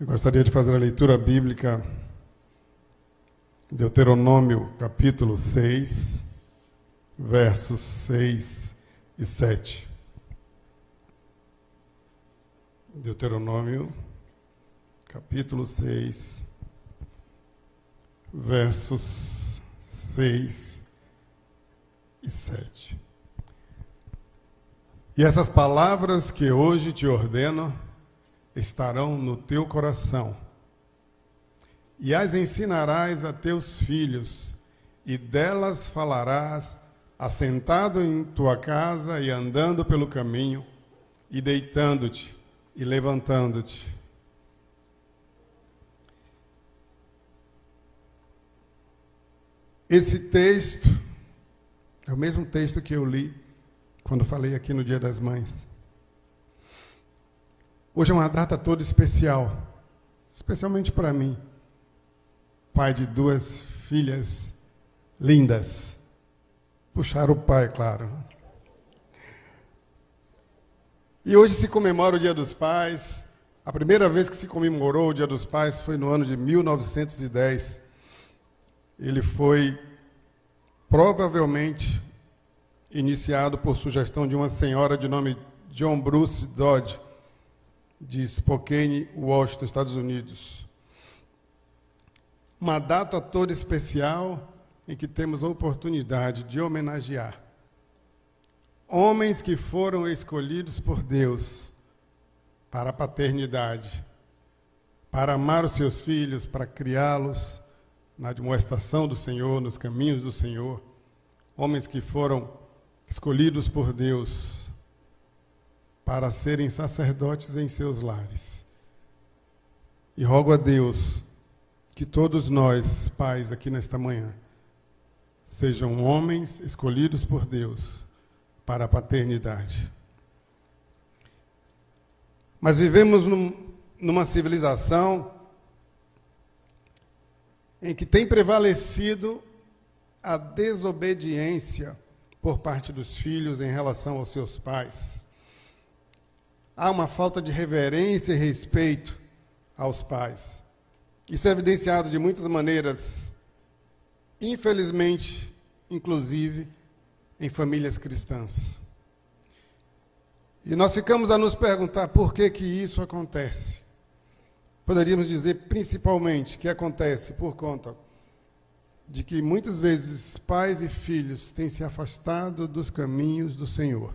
Eu gostaria de fazer a leitura bíblica, Deuteronômio capítulo 6, versos 6 e 7. Deuteronômio capítulo 6, versos 6 e 7. E essas palavras que hoje te ordeno, estarão no teu coração. E as ensinarás a teus filhos, e delas falarás, assentado em tua casa e andando pelo caminho, e deitando-te e levantando-te. Esse texto é o mesmo texto que eu li quando falei aqui no Dia das Mães. Hoje é uma data toda especial, especialmente para mim, pai de duas filhas lindas. Puxar o pai, claro. E hoje se comemora o Dia dos Pais. A primeira vez que se comemorou o Dia dos Pais foi no ano de 1910. Ele foi provavelmente iniciado por sugestão de uma senhora de nome John Bruce Dodge de Spokane, Washington, Estados Unidos. Uma data toda especial em que temos a oportunidade de homenagear homens que foram escolhidos por Deus para a paternidade, para amar os seus filhos, para criá-los na admoestação do Senhor, nos caminhos do Senhor, homens que foram escolhidos por Deus para serem sacerdotes em seus lares. E rogo a Deus que todos nós, pais, aqui nesta manhã, sejam homens escolhidos por Deus para a paternidade. Mas vivemos num, numa civilização em que tem prevalecido a desobediência por parte dos filhos em relação aos seus pais há uma falta de reverência e respeito aos pais. Isso é evidenciado de muitas maneiras, infelizmente, inclusive em famílias cristãs. E nós ficamos a nos perguntar por que que isso acontece. Poderíamos dizer principalmente que acontece por conta de que muitas vezes pais e filhos têm se afastado dos caminhos do Senhor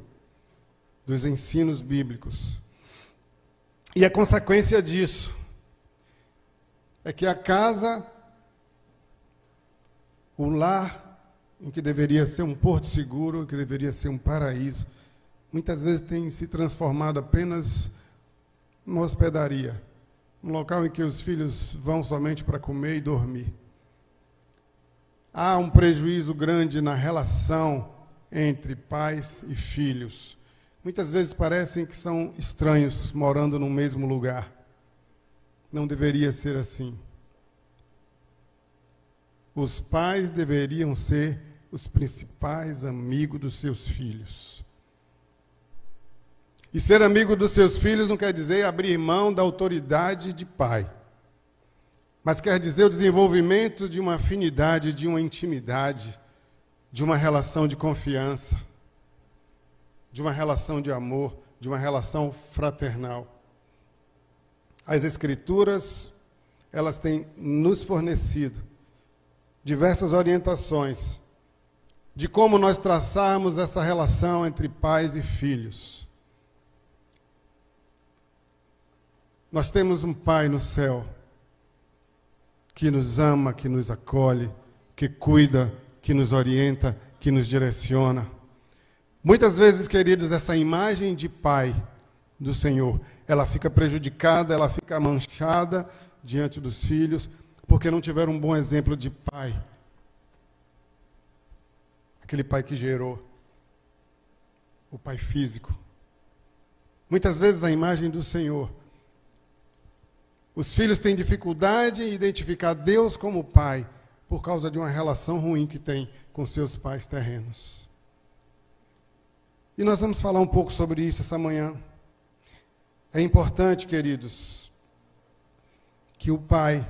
dos ensinos bíblicos. E a consequência disso é que a casa, o lar, em que deveria ser um porto seguro, que deveria ser um paraíso, muitas vezes tem se transformado apenas numa hospedaria, um local em que os filhos vão somente para comer e dormir. Há um prejuízo grande na relação entre pais e filhos. Muitas vezes parecem que são estranhos morando no mesmo lugar. Não deveria ser assim. Os pais deveriam ser os principais amigos dos seus filhos. E ser amigo dos seus filhos não quer dizer abrir mão da autoridade de pai, mas quer dizer o desenvolvimento de uma afinidade, de uma intimidade, de uma relação de confiança de uma relação de amor, de uma relação fraternal. As Escrituras, elas têm nos fornecido diversas orientações de como nós traçarmos essa relação entre pais e filhos. Nós temos um Pai no céu que nos ama, que nos acolhe, que cuida, que nos orienta, que nos direciona. Muitas vezes, queridos, essa imagem de pai do Senhor, ela fica prejudicada, ela fica manchada diante dos filhos, porque não tiveram um bom exemplo de pai. Aquele pai que gerou, o pai físico. Muitas vezes a imagem do Senhor. Os filhos têm dificuldade em identificar Deus como pai por causa de uma relação ruim que tem com seus pais terrenos. E nós vamos falar um pouco sobre isso essa manhã. É importante, queridos, que o pai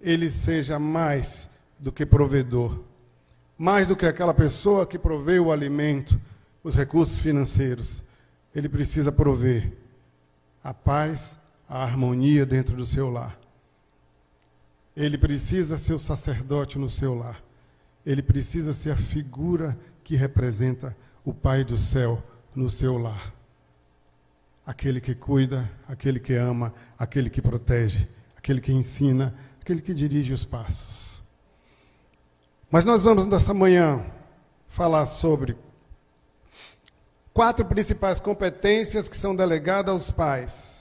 ele seja mais do que provedor, mais do que aquela pessoa que provê o alimento, os recursos financeiros. Ele precisa prover a paz, a harmonia dentro do seu lar. Ele precisa ser o sacerdote no seu lar. Ele precisa ser a figura que representa o Pai do céu no seu lar. Aquele que cuida, aquele que ama, aquele que protege, aquele que ensina, aquele que dirige os passos. Mas nós vamos nessa manhã falar sobre quatro principais competências que são delegadas aos pais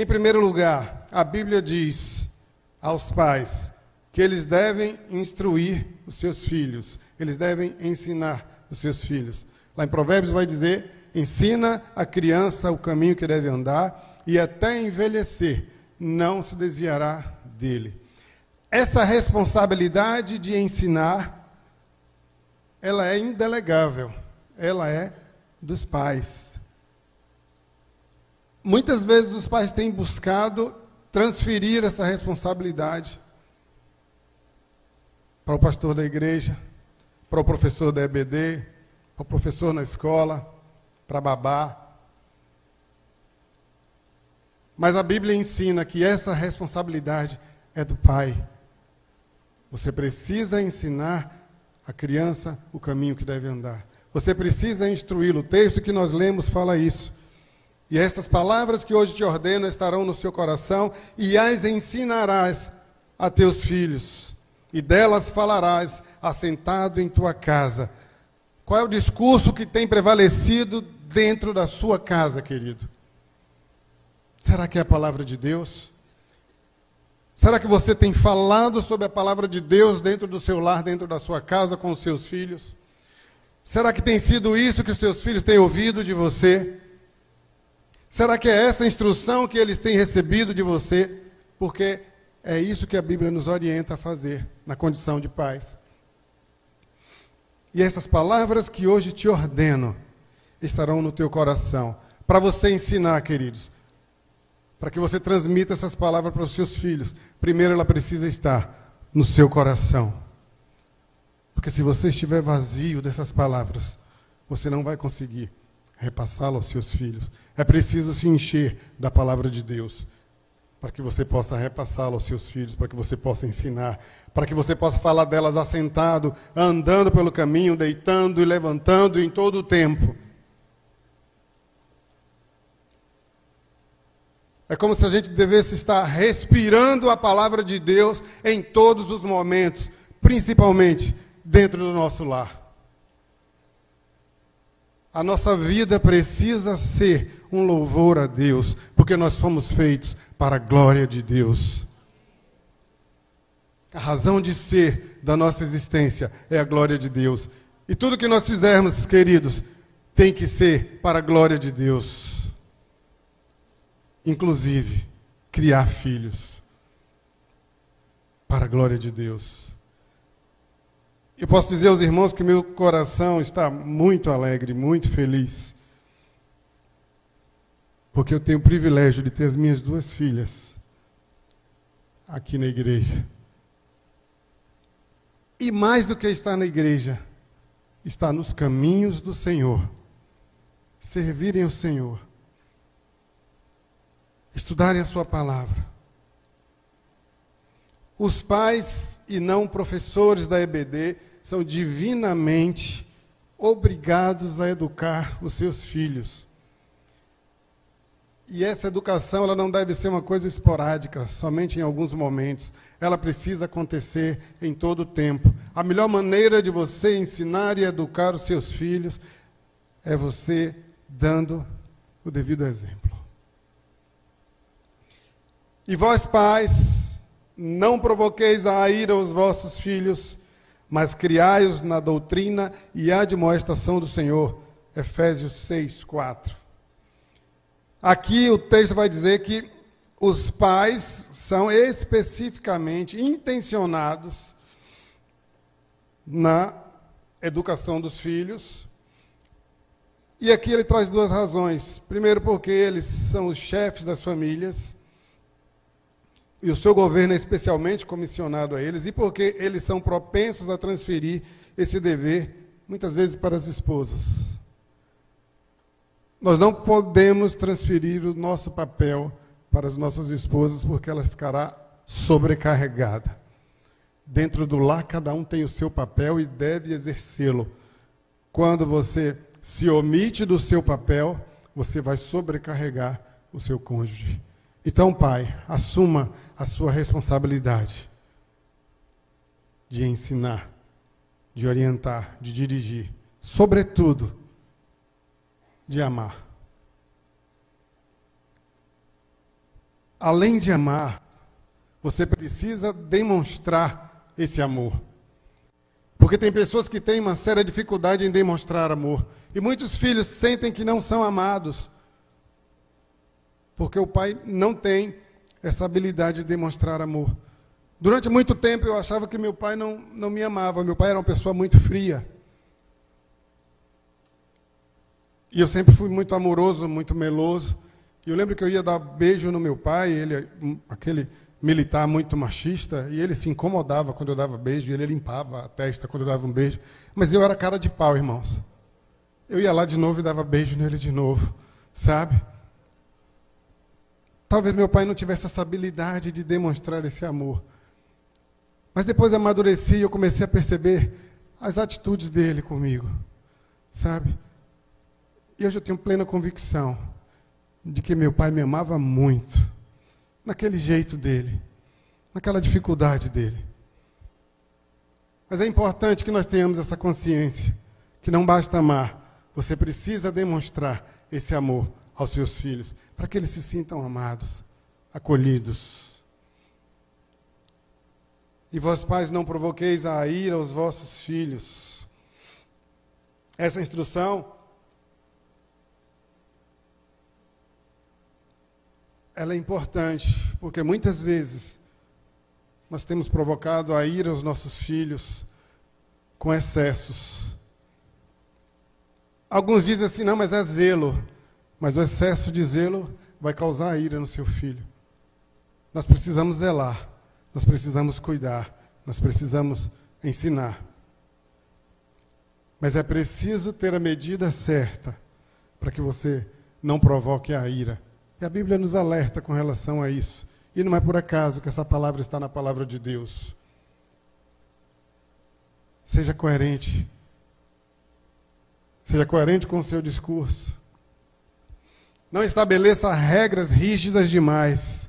em primeiro lugar, a Bíblia diz aos pais que eles devem instruir os seus filhos, eles devem ensinar os seus filhos. Lá em Provérbios vai dizer: ensina a criança o caminho que deve andar e até envelhecer não se desviará dele. Essa responsabilidade de ensinar, ela é indelegável, ela é dos pais. Muitas vezes os pais têm buscado transferir essa responsabilidade para o pastor da igreja, para o professor da EBD, para o professor na escola, para babá. Mas a Bíblia ensina que essa responsabilidade é do pai. Você precisa ensinar a criança o caminho que deve andar. Você precisa instruí-lo. O texto que nós lemos fala isso. E estas palavras que hoje te ordeno estarão no seu coração, e as ensinarás a teus filhos, e delas falarás assentado em tua casa. Qual é o discurso que tem prevalecido dentro da sua casa, querido? Será que é a palavra de Deus? Será que você tem falado sobre a palavra de Deus dentro do seu lar, dentro da sua casa, com os seus filhos? Será que tem sido isso que os seus filhos têm ouvido de você? Será que é essa instrução que eles têm recebido de você? Porque é isso que a Bíblia nos orienta a fazer na condição de pais. E essas palavras que hoje te ordeno estarão no teu coração, para você ensinar, queridos, para que você transmita essas palavras para os seus filhos. Primeiro ela precisa estar no seu coração. Porque se você estiver vazio dessas palavras, você não vai conseguir repassá-lo aos seus filhos. É preciso se encher da palavra de Deus para que você possa repassá-lo aos seus filhos, para que você possa ensinar, para que você possa falar delas assentado, andando pelo caminho, deitando e levantando em todo o tempo. É como se a gente devesse estar respirando a palavra de Deus em todos os momentos, principalmente dentro do nosso lar. A nossa vida precisa ser um louvor a Deus, porque nós fomos feitos para a glória de Deus. A razão de ser da nossa existência é a glória de Deus. E tudo que nós fizermos, queridos, tem que ser para a glória de Deus. Inclusive, criar filhos para a glória de Deus. Eu posso dizer aos irmãos que meu coração está muito alegre, muito feliz. Porque eu tenho o privilégio de ter as minhas duas filhas aqui na igreja. E mais do que estar na igreja, está nos caminhos do Senhor. Servirem ao Senhor. Estudarem a Sua palavra. Os pais e não professores da EBD são divinamente obrigados a educar os seus filhos. E essa educação ela não deve ser uma coisa esporádica, somente em alguns momentos. Ela precisa acontecer em todo o tempo. A melhor maneira de você ensinar e educar os seus filhos é você dando o devido exemplo. E vós, pais, não provoqueis a ira os vossos filhos, mas criai-os na doutrina e admoestação do Senhor. Efésios 6, 4. Aqui o texto vai dizer que os pais são especificamente intencionados na educação dos filhos. E aqui ele traz duas razões. Primeiro, porque eles são os chefes das famílias. e o seu governo é especialmente comissionado a eles, e porque eles são propensos a transferir esse dever, muitas vezes, para as esposas. Nós não podemos transferir o nosso papel para as nossas esposas, porque ela ficará sobrecarregada. Dentro do lar, cada um tem o seu papel e deve exercê-lo. Quando você se omite do seu papel, você vai sobrecarregar o seu cônjuge. Então, pai, assuma a sua responsabilidade de ensinar, de orientar, de dirigir, sobretudo, de amar. Além de amar, você precisa demonstrar esse amor. Porque tem pessoas que têm uma séria dificuldade em demonstrar amor. E muitos filhos sentem que não são amados. Porque o pai não tem essa habilidade de demonstrar amor. Durante muito tempo eu achava que meu pai não, não me amava. Meu pai era uma pessoa muito fria. E eu sempre fui muito amoroso, muito meloso. E eu lembro que eu ia dar beijo no meu pai, ele, aquele militar muito machista, e ele se incomodava quando eu dava beijo, e ele limpava a testa quando eu dava um beijo. Mas eu era cara de pau, irmãos. Eu ia lá de novo e dava beijo nele de novo, sabe? Talvez meu pai não tivesse essa habilidade de demonstrar esse amor. Mas depois amadureci e eu comecei a perceber as atitudes dele comigo, sabe? E hoje eu tenho plena convicção de que meu pai me amava muito naquele jeito dele, naquela dificuldade dele. Mas é importante que nós tenhamos essa consciência que não basta amar, você precisa demonstrar esse amor aos seus filhos, para que eles se sintam amados, acolhidos. E vós, pais, não provoqueis a ira aos vossos filhos. Essa instrução ela é importante, porque muitas vezes nós temos provocado a ira aos nossos filhos com excessos. Alguns dizem assim, não, mas é zelo. Mas o excesso de zelo vai causar ira no seu filho. Nós precisamos zelar, nós precisamos cuidar, nós precisamos ensinar. Mas é preciso ter a medida certa para que você não provoque a ira e a Bíblia nos alerta com relação a isso. E não é por acaso que essa palavra está na palavra de Deus. Seja coerente. Seja coerente com o seu discurso. Não estabeleça regras rígidas demais.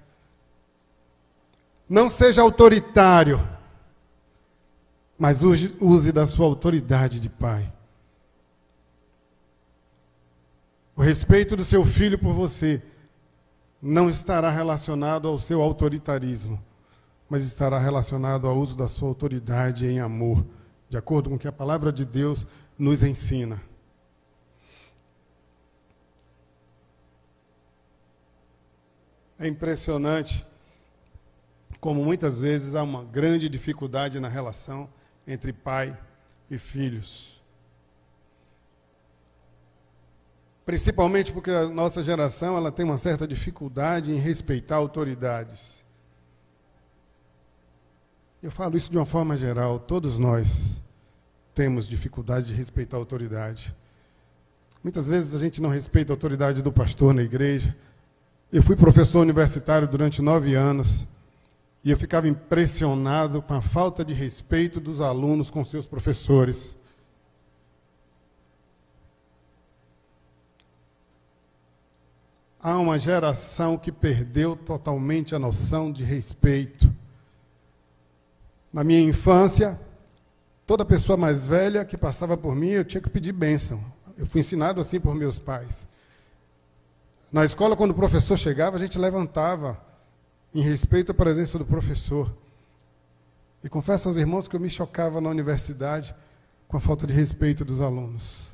Não seja autoritário. Mas use, use da sua autoridade de pai. O respeito do seu filho por você não estará relacionado ao seu autoritarismo, mas estará relacionado ao uso da sua autoridade em amor, de acordo com o que a palavra de Deus nos ensina. É impressionante como muitas vezes há uma grande dificuldade na relação entre pai e filhos. Principalmente porque a nossa geração ela tem uma certa dificuldade em respeitar autoridades. Eu falo isso de uma forma geral, todos nós temos dificuldade de respeitar a autoridade. Muitas vezes a gente não respeita a autoridade do pastor na igreja. Eu fui professor universitário durante nove anos e eu ficava impressionado com a falta de respeito dos alunos com seus professores. Há uma geração que perdeu totalmente a noção de respeito. Na minha infância, toda pessoa mais velha que passava por mim, eu tinha que pedir bênção. Eu fui ensinado assim por meus pais. Na escola, quando o professor chegava, a gente levantava em respeito à presença do professor. E confesso aos irmãos que eu me chocava na universidade com a falta de respeito dos alunos.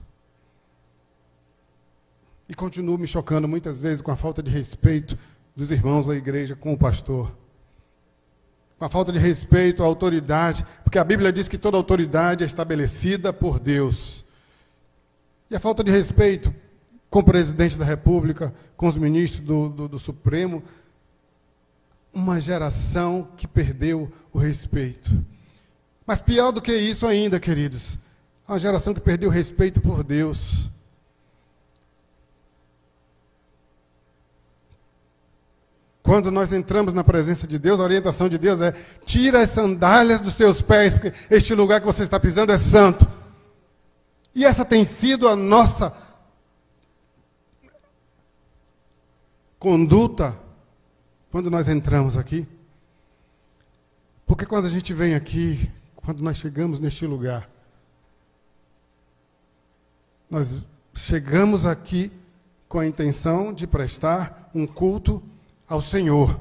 E continuo me chocando muitas vezes com a falta de respeito dos irmãos da igreja com o pastor. Com a falta de respeito à autoridade, porque a Bíblia diz que toda autoridade é estabelecida por Deus. E a falta de respeito com o presidente da República, com os ministros do, do, do Supremo. uma geração que perdeu o respeito. Mas pior do que isso ainda, queridos, uma geração que perdeu o respeito por Deus. Quando nós entramos na presença de Deus, a orientação de Deus é: tira as sandálias dos seus pés, porque este lugar que você está pisando é santo. E essa tem sido a nossa conduta quando nós entramos aqui. Porque quando a gente vem aqui, quando nós chegamos neste lugar, nós chegamos aqui com a intenção de prestar um culto ao Senhor.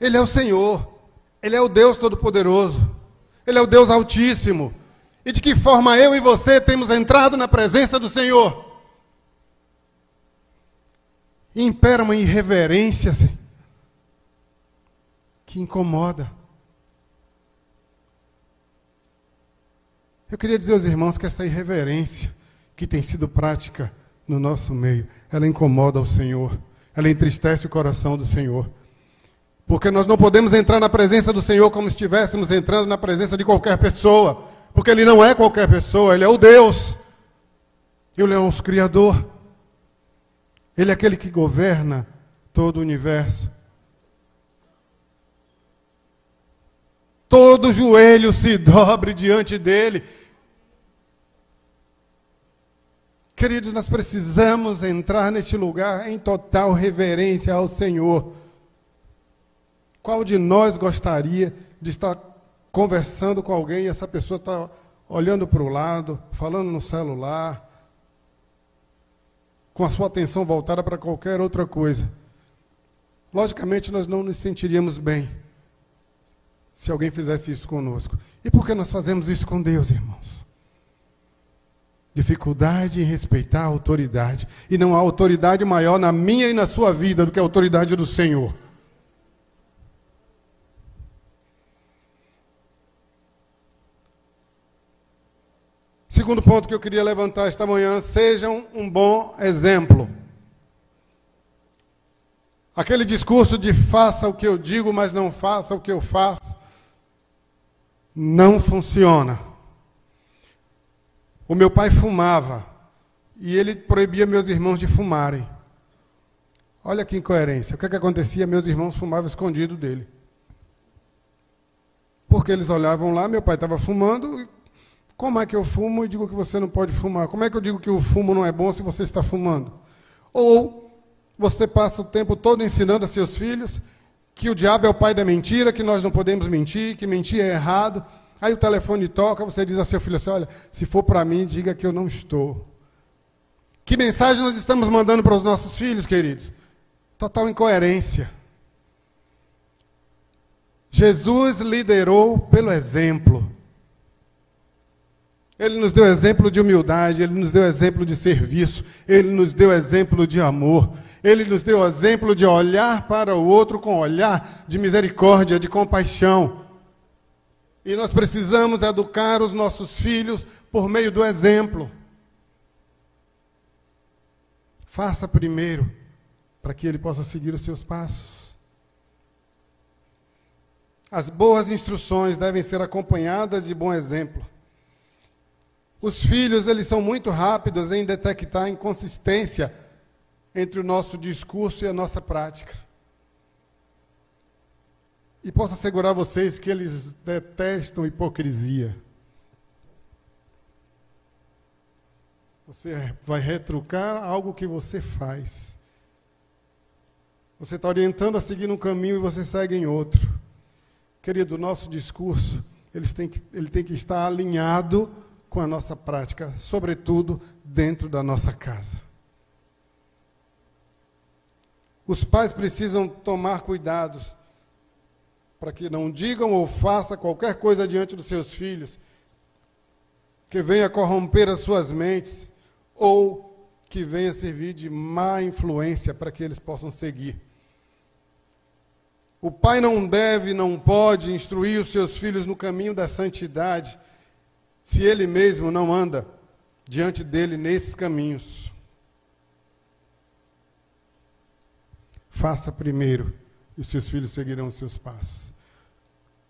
Ele é o Senhor, Ele é o Deus Todo-Poderoso, Ele é o Deus Altíssimo. E de que forma eu e você temos entrado na presença do Senhor? E impera uma irreverência assim, que incomoda. Eu queria dizer aos irmãos que essa irreverência que tem sido prática no nosso meio, ela incomoda o Senhor, ela entristece o coração do Senhor. Porque nós não podemos entrar na presença do Senhor como se estivéssemos entrando na presença de qualquer pessoa. Porque Ele não é qualquer pessoa, Ele é o Deus. Ele é o nosso Criador. Ele é aquele que governa todo o universo. Todo joelho se dobre diante dele. Queridos, nós precisamos entrar neste lugar em total reverência ao Senhor. Qual de nós gostaria de estar conversando com alguém e essa pessoa está olhando para o lado, falando no celular, com a sua atenção voltada para qualquer outra coisa. Logicamente, nós não nos sentiríamos bem se alguém fizesse isso conosco. E por que nós fazemos isso com Deus, irmãos? Dificuldade em respeitar a autoridade. E não há autoridade maior na minha e na sua vida do que a autoridade do Senhor. Segundo ponto que eu queria levantar esta manhã, sejam um bom exemplo. Aquele discurso de faça o que eu digo, mas não faça o que eu faço, não funciona. O meu pai fumava e ele proibia meus irmãos de fumarem. Olha que incoerência. O que, é que acontecia? Meus irmãos fumavam escondido dele. Porque eles olhavam lá, meu pai estava fumando, como é que eu fumo e digo que você não pode fumar? Como é que eu digo que o fumo não é bom se você está fumando? Ou você passa o tempo todo ensinando a seus filhos que o diabo é o pai da mentira, que nós não podemos mentir, que mentir é errado. Aí o telefone toca, você diz a seu filho assim: olha, se for para mim, diga que eu não estou. Que mensagem nós estamos mandando para os nossos filhos, queridos? Total incoerência. Jesus liderou pelo exemplo. Ele nos deu exemplo de humildade, ele nos deu exemplo de serviço, ele nos deu exemplo de amor, ele nos deu exemplo de olhar para o outro com olhar de misericórdia, de compaixão. E nós precisamos educar os nossos filhos por meio do exemplo. Faça primeiro, para que ele possa seguir os seus passos. As boas instruções devem ser acompanhadas de bom exemplo. Os filhos, eles são muito rápidos em detectar inconsistência entre o nosso discurso e a nossa prática. E posso assegurar vocês que eles detestam hipocrisia. Você vai retrucar algo que você faz. Você está orientando a seguir um caminho e você segue em outro. Querido, o nosso discurso ele tem que, ele tem que estar alinhado com a nossa prática, sobretudo dentro da nossa casa. Os pais precisam tomar cuidados para que não digam ou façam qualquer coisa diante dos seus filhos que venha corromper as suas mentes ou que venha servir de má influência para que eles possam seguir. O pai não deve, não pode instruir os seus filhos no caminho da santidade se ele mesmo não anda diante dele nesses caminhos. Faça primeiro e seus filhos seguirão os seus passos.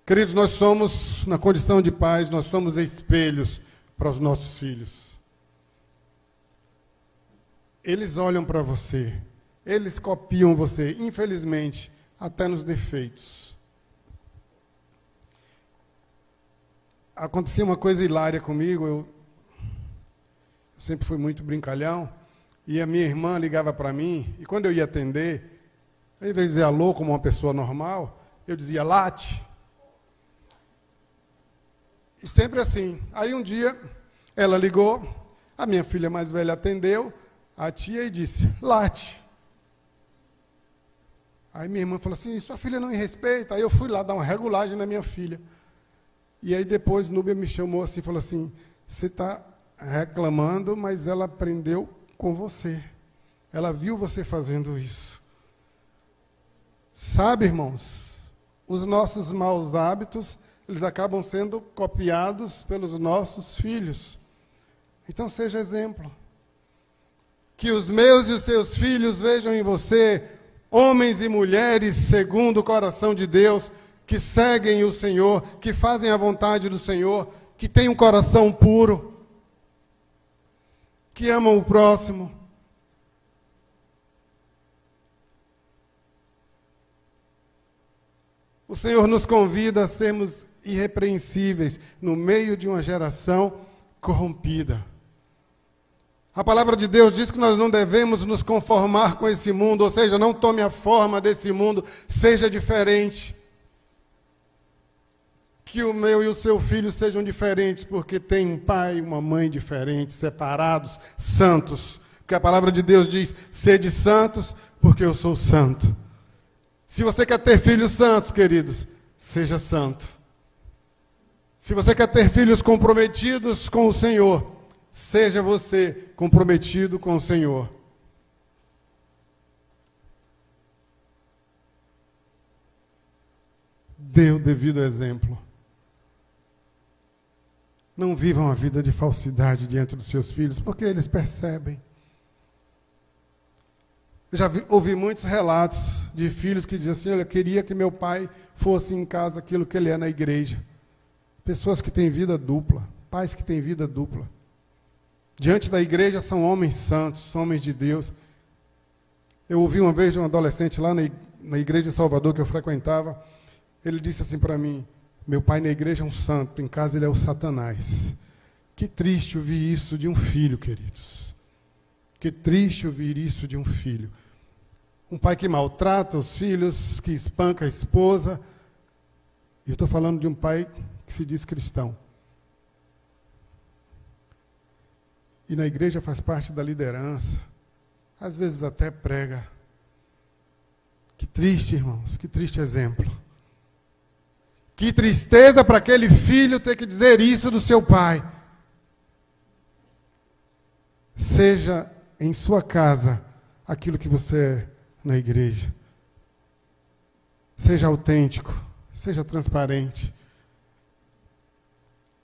Queridos, nós somos, na condição de pais, nós somos espelhos para os nossos filhos. Eles olham para você, eles copiam você, infelizmente, até nos defeitos. Acontecia uma coisa hilária comigo, eu, eu sempre fui muito brincalhão, e a minha irmã ligava para mim, e quando eu ia atender, ao invés de dizer alô como uma pessoa normal, eu dizia late. E sempre assim. Aí um dia, ela ligou, a minha filha mais velha atendeu, a tia e disse, late. Aí minha irmã falou assim, sua filha não me respeita. Aí eu fui lá dar uma regulagem na minha filha. E aí depois Núbia me chamou assim, falou assim, você está reclamando, mas ela aprendeu com você. Ela viu você fazendo isso. Sabe, irmãos, os nossos maus hábitos, eles acabam sendo copiados pelos nossos filhos. Então seja exemplo. Que os meus e os seus filhos vejam em você homens e mulheres segundo o coração de Deus, que seguem o Senhor, que fazem a vontade do Senhor, que têm um coração puro, que amam o próximo. O Senhor nos convida a sermos irrepreensíveis no meio de uma geração corrompida. A palavra de Deus diz que nós não devemos nos conformar com esse mundo, ou seja, não tome a forma desse mundo, seja diferente. Que o meu e o seu filho sejam diferentes, porque tem um pai e uma mãe diferentes, separados, santos. Porque a palavra de Deus diz: sede santos, porque eu sou santo. Se você quer ter filhos santos, queridos, seja santo. Se você quer ter filhos comprometidos com o Senhor, seja você comprometido com o Senhor. Dê o devido exemplo. Não vivam a vida de falsidade diante dos seus filhos, porque eles percebem. Eu já vi, ouvi muitos relatos de filhos que dizem assim: Olha, eu queria que meu pai fosse em casa aquilo que ele é na igreja. Pessoas que têm vida dupla, pais que têm vida dupla. Diante da igreja são homens santos, homens de Deus. Eu ouvi uma vez de um adolescente lá na igreja de Salvador que eu frequentava. Ele disse assim para mim: Meu pai na igreja é um santo, em casa ele é o Satanás. Que triste ouvir isso de um filho, queridos. Que triste ouvir isso de um filho. Um pai que maltrata os filhos, que espanca a esposa. E eu estou falando de um pai que se diz cristão. e na igreja faz parte da liderança, às vezes até prega. Que triste, irmãos, que triste exemplo. Que tristeza para aquele filho ter que dizer isso do seu pai. Seja em sua casa aquilo que você é na igreja. Seja autêntico, seja transparente.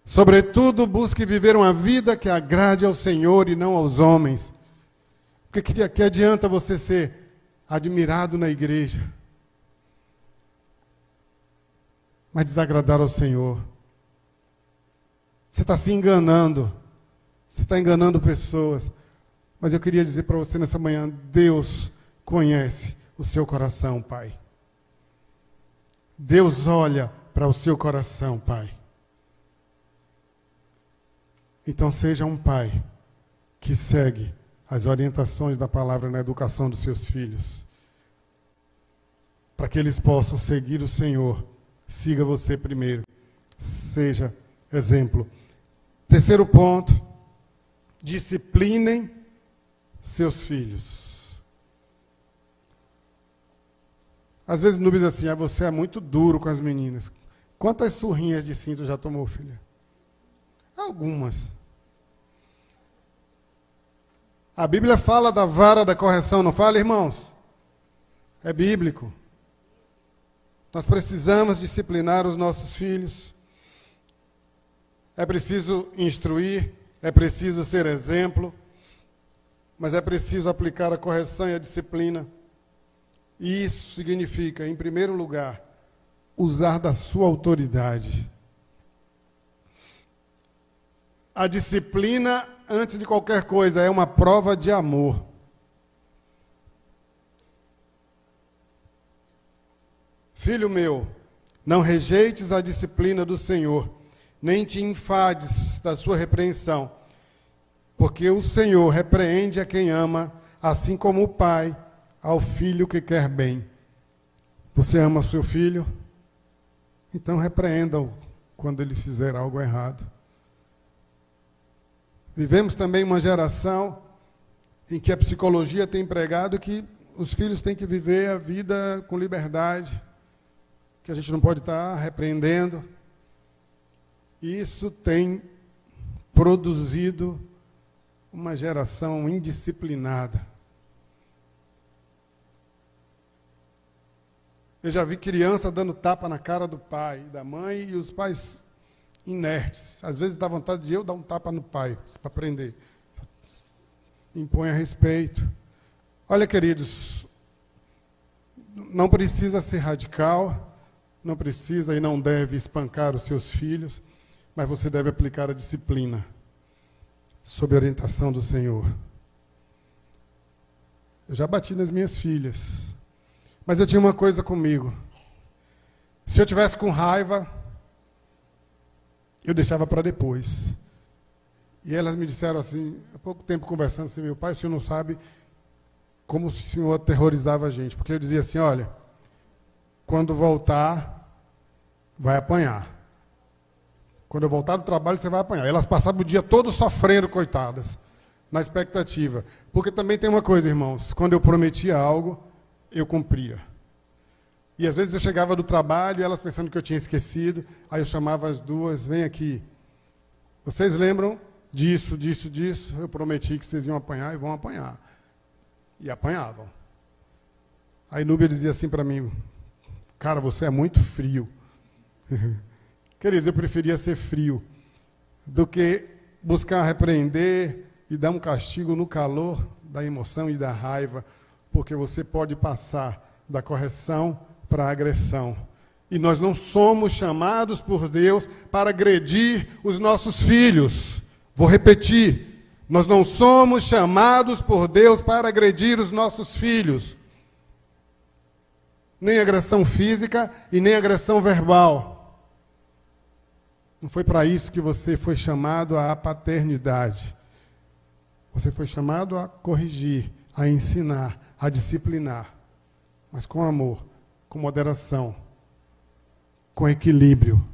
Sobretudo, busque viver uma vida que agrade ao Senhor e não aos homens. Porque que, que adianta você ser admirado na igreja, mas desagradar ao Senhor? Você está se enganando. Você está enganando pessoas. Mas eu queria dizer para você nessa manhã: Deus conhece o seu coração, Pai. Deus olha para o seu coração, Pai. Então seja um pai que segue as orientações da palavra na educação dos seus filhos. Para que eles possam seguir o Senhor, siga você primeiro. Seja exemplo. Terceiro ponto: disciplinem seus filhos. Às vezes no diz assim, ah, você é muito duro com as meninas. Quantas surrinhas de cinto já tomou, filha? Algumas. A Bíblia fala da vara da correção, não fala, irmãos? É bíblico. Nós precisamos disciplinar os nossos filhos. É preciso instruir, é preciso ser exemplo, mas é preciso aplicar a correção e a disciplina. E isso significa, em primeiro lugar, usar da sua autoridade. A disciplina, antes de qualquer coisa, é uma prova de amor. Filho meu, não rejeites a disciplina do Senhor, nem te enfades da sua repreensão, porque o Senhor repreende a quem ama, assim como o pai ao filho que quer bem. Você ama seu filho? Então repreenda-o quando ele fizer algo errado. Vivemos também uma geração em que a psicologia tem pregado que os filhos têm que viver a vida com liberdade, que a gente não pode estar repreendendo. Isso tem produzido uma geração indisciplinada. Eu já vi criança dando tapa na cara do pai e da mãe e os pais inertes. Às vezes dá vontade de eu dar um tapa no pai para aprender. A respeito. Olha, queridos, não precisa ser radical, não precisa e não deve espancar os seus filhos, mas você deve aplicar a disciplina sob orientação do Senhor. Eu já bati nas minhas filhas, mas eu tinha uma coisa comigo. Se eu tivesse com raiva, eu deixava para depois. E elas me disseram assim, há pouco tempo conversando assim, meu pai, o senhor não sabe como o senhor aterrorizava a gente. Porque eu dizia assim, olha, quando voltar, vai apanhar. Quando eu voltar do trabalho, você vai apanhar. Elas passavam o dia todo sofrendo, coitadas, na expectativa. Porque também tem uma coisa, irmãos, quando eu prometia algo, eu cumpria. E às vezes eu chegava do trabalho elas pensando que eu tinha esquecido, aí eu chamava as duas, vem aqui. Vocês lembram disso, disso, disso? Eu prometi que vocês iam apanhar e vão apanhar. E apanhavam. Aí Núbia dizia assim para mim, cara, você é muito frio. Queridos, eu preferia ser frio do que buscar repreender e dar um castigo no calor da emoção e da raiva, porque você pode passar da correção para agressão. E nós não somos chamados por Deus para agredir os nossos filhos. Vou repetir. Nós não somos chamados por Deus para agredir os nossos filhos. Nem agressão física e nem agressão verbal. Não foi para isso que você foi chamado à paternidade. Você foi chamado a corrigir, a ensinar, a disciplinar, mas com amor com moderação, com equilíbrio.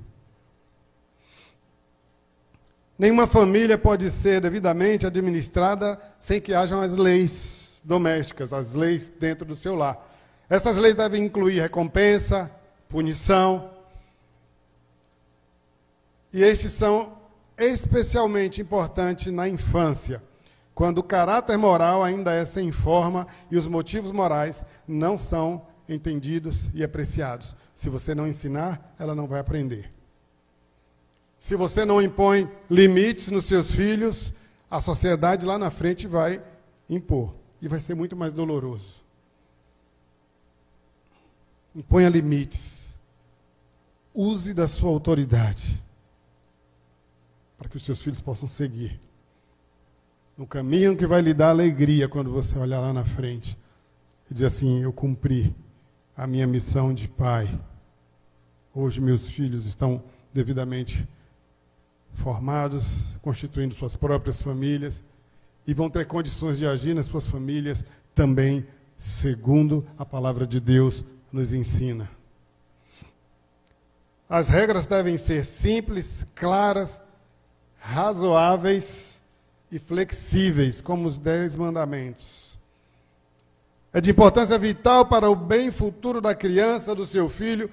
Nenhuma família pode ser devidamente administrada sem que hajam as leis domésticas, as leis dentro do seu lar. Essas leis devem incluir recompensa, punição. E estes são especialmente importantes na infância, quando o caráter moral ainda é sem forma e os motivos morais não são entendidos e apreciados. Se você não ensinar, ela não vai aprender. Se você não impõe limites nos seus filhos, a sociedade lá na frente vai impor. E vai ser muito mais doloroso. Imponha limites. Use da sua autoridade para que os seus filhos possam seguir no caminho que vai lhe dar alegria quando você olhar lá na frente e dizer assim: Eu cumpri a minha missão de pai. Hoje meus filhos estão devidamente formados, constituindo suas próprias famílias e vão ter condições de agir nas suas famílias também segundo a palavra de Deus nos ensina. As regras devem ser simples, claras, razoáveis e flexíveis, como os dez mandamentos. É de importância vital para o bem futuro da criança, do seu filho,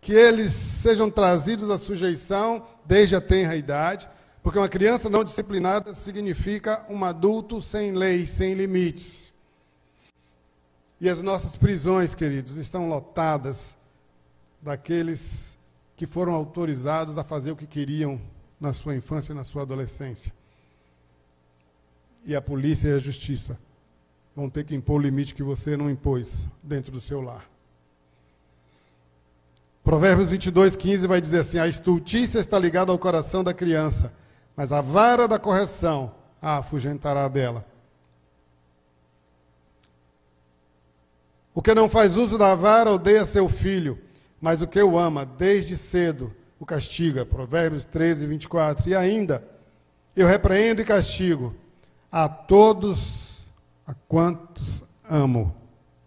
que eles sejam trazidos à sujeição desde a tenra idade, porque uma criança não disciplinada significa um adulto sem lei, sem limites. E as nossas prisões, queridos, estão lotadas daqueles que foram autorizados a fazer o que queriam na sua infância e na sua adolescência. E a polícia e a justiça vão ter que impor o limite que você não impôs dentro do seu lar. Provérbios 22, 15 vai dizer assim: A estultícia está ligada ao coração da criança, mas a vara da correção a afugentará dela. O que não faz uso da vara odeia seu filho, mas o que o ama desde cedo o castiga. Provérbios 13, 24. E ainda, eu repreendo e castigo a todos a quantos amo.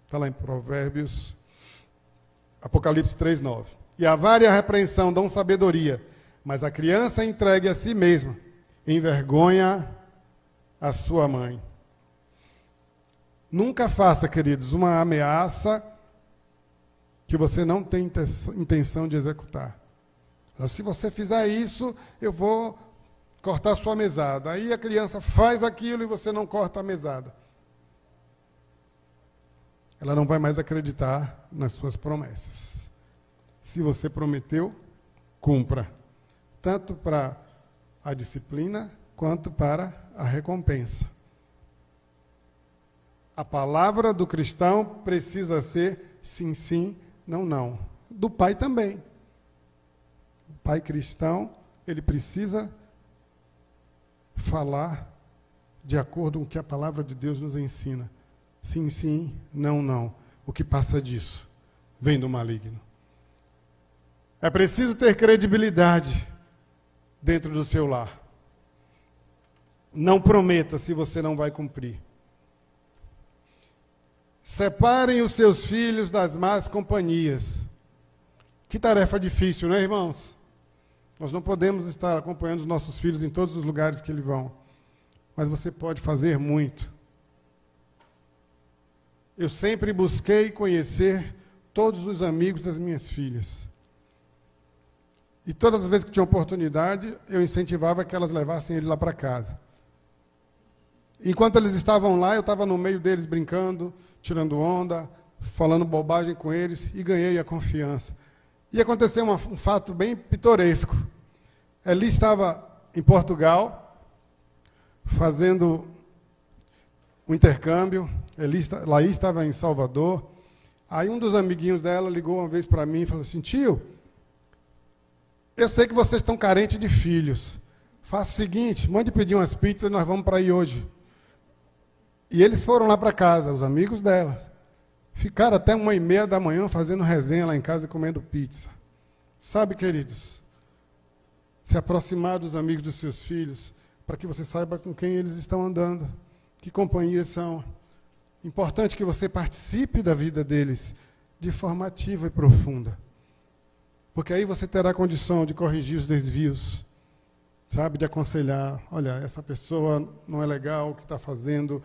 Está lá em Provérbios, Apocalipse 3, 9. E a vara e a repreensão dão sabedoria, mas a criança entregue a si mesma envergonha a sua mãe. Nunca faça, queridos, uma ameaça que você não tem intenção de executar. Se você fizer isso, eu vou cortar sua mesada. Aí a criança faz aquilo e você não corta a mesada. Ela não vai mais acreditar nas suas promessas. Se você prometeu, cumpra. Tanto para a disciplina quanto para a recompensa. A palavra do cristão precisa ser sim, sim, não, não. Do pai também. O pai cristão, ele precisa falar de acordo com o que a palavra de Deus nos ensina. Sim, sim, não, não. O que passa disso vem do maligno. É preciso ter credibilidade dentro do seu lar. Não prometa se você não vai cumprir. Separem os seus filhos das más companhias. Que tarefa difícil, não é, irmãos? Nós não podemos estar acompanhando os nossos filhos em todos os lugares que eles vão. Mas você pode fazer muito. Eu sempre busquei conhecer todos os amigos das minhas filhas. E todas as vezes que tinha oportunidade, eu incentivava que elas levassem ele lá para casa. Enquanto eles estavam lá, eu estava no meio deles brincando, tirando onda, falando bobagem com eles e ganhei a confiança. E aconteceu um fato bem pitoresco. Eli estava em Portugal, fazendo um intercâmbio. Laís estava em Salvador. Aí um dos amiguinhos dela ligou uma vez para mim e falou assim: Tio, eu sei que vocês estão carentes de filhos. Faça o seguinte: mande pedir umas pizzas e nós vamos para aí hoje. E eles foram lá para casa, os amigos dela. Ficaram até uma e meia da manhã fazendo resenha lá em casa e comendo pizza. Sabe, queridos, se aproximar dos amigos dos seus filhos, para que você saiba com quem eles estão andando, que companhias são. Importante que você participe da vida deles de forma ativa e profunda. Porque aí você terá condição de corrigir os desvios, sabe? De aconselhar: olha, essa pessoa não é legal o que está fazendo,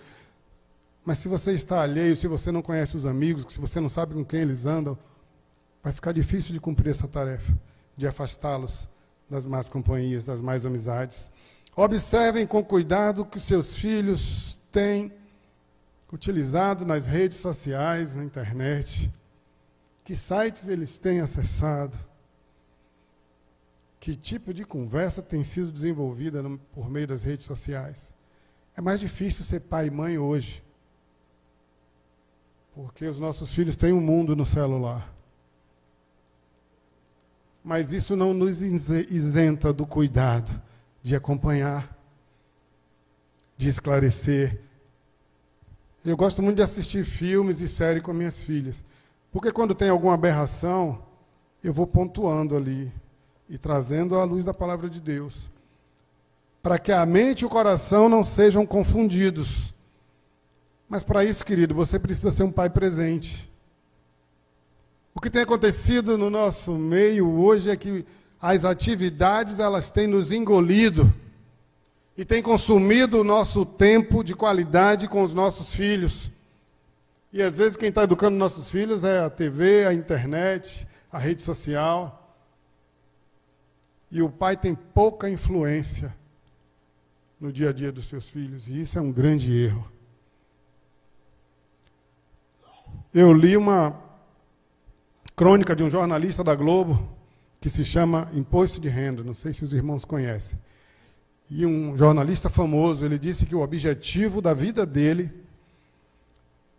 mas se você está alheio, se você não conhece os amigos, se você não sabe com quem eles andam, vai ficar difícil de cumprir essa tarefa, de afastá-los das más companhias, das más amizades. Observem com cuidado que seus filhos têm utilizado nas redes sociais, na internet, que sites eles têm acessado, que tipo de conversa tem sido desenvolvida por meio das redes sociais. É mais difícil ser pai e mãe hoje porque os nossos filhos têm um mundo no celular. Mas isso não nos isenta do cuidado de acompanhar, de esclarecer. Eu gosto muito de assistir filmes e séries com minhas filhas, porque quando tem alguma aberração, eu vou pontuando ali e trazendo à luz da palavra de Deus, para que a mente e o coração não sejam confundidos mas para isso, querido, você precisa ser um pai presente. O que tem acontecido no nosso meio hoje é que as atividades elas têm nos engolido e têm consumido o nosso tempo de qualidade com os nossos filhos. E às vezes quem está educando nossos filhos é a TV, a internet, a rede social. E o pai tem pouca influência no dia a dia dos seus filhos, e isso é um grande erro. eu li uma crônica de um jornalista da Globo que se chama Imposto de Renda, não sei se os irmãos conhecem. E um jornalista famoso, ele disse que o objetivo da vida dele